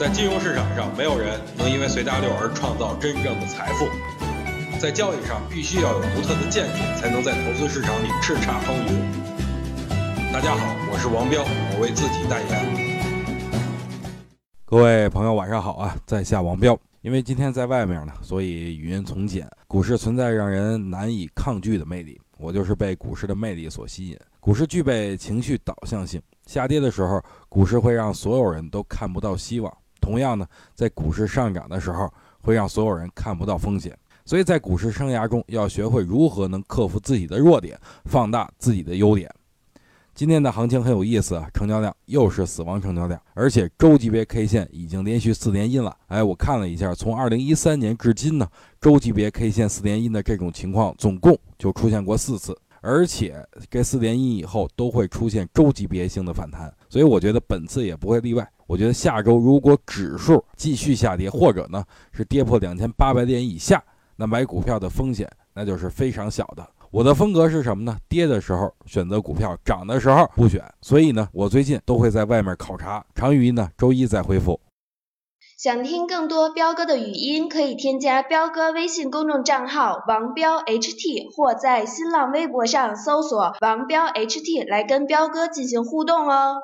在金融市场上，没有人能因为随大流而创造真正的财富。在交易上，必须要有独特的见解，才能在投资市场里叱咤风云。大家好，我是王彪，我为自己代言。各位朋友，晚上好啊！在下王彪。因为今天在外面呢，所以语音从简。股市存在让人难以抗拒的魅力，我就是被股市的魅力所吸引。股市具备情绪导向性，下跌的时候，股市会让所有人都看不到希望；同样呢，在股市上涨的时候，会让所有人看不到风险。所以在股市生涯中，要学会如何能克服自己的弱点，放大自己的优点。今天的行情很有意思啊，成交量又是死亡成交量，而且周级别 K 线已经连续四连阴了。哎，我看了一下，从二零一三年至今呢，周级别 K 线四连阴的这种情况，总共就出现过四次，而且这四连阴以后都会出现周级别性的反弹，所以我觉得本次也不会例外。我觉得下周如果指数继续下跌，或者呢是跌破两千八百点以下。那买股票的风险那就是非常小的。我的风格是什么呢？跌的时候选择股票，涨的时候不选。所以呢，我最近都会在外面考察。长语音呢，周一再回复。想听更多彪哥的语音，可以添加彪哥微信公众账号王彪 HT，或在新浪微博上搜索王彪 HT 来跟彪哥进行互动哦。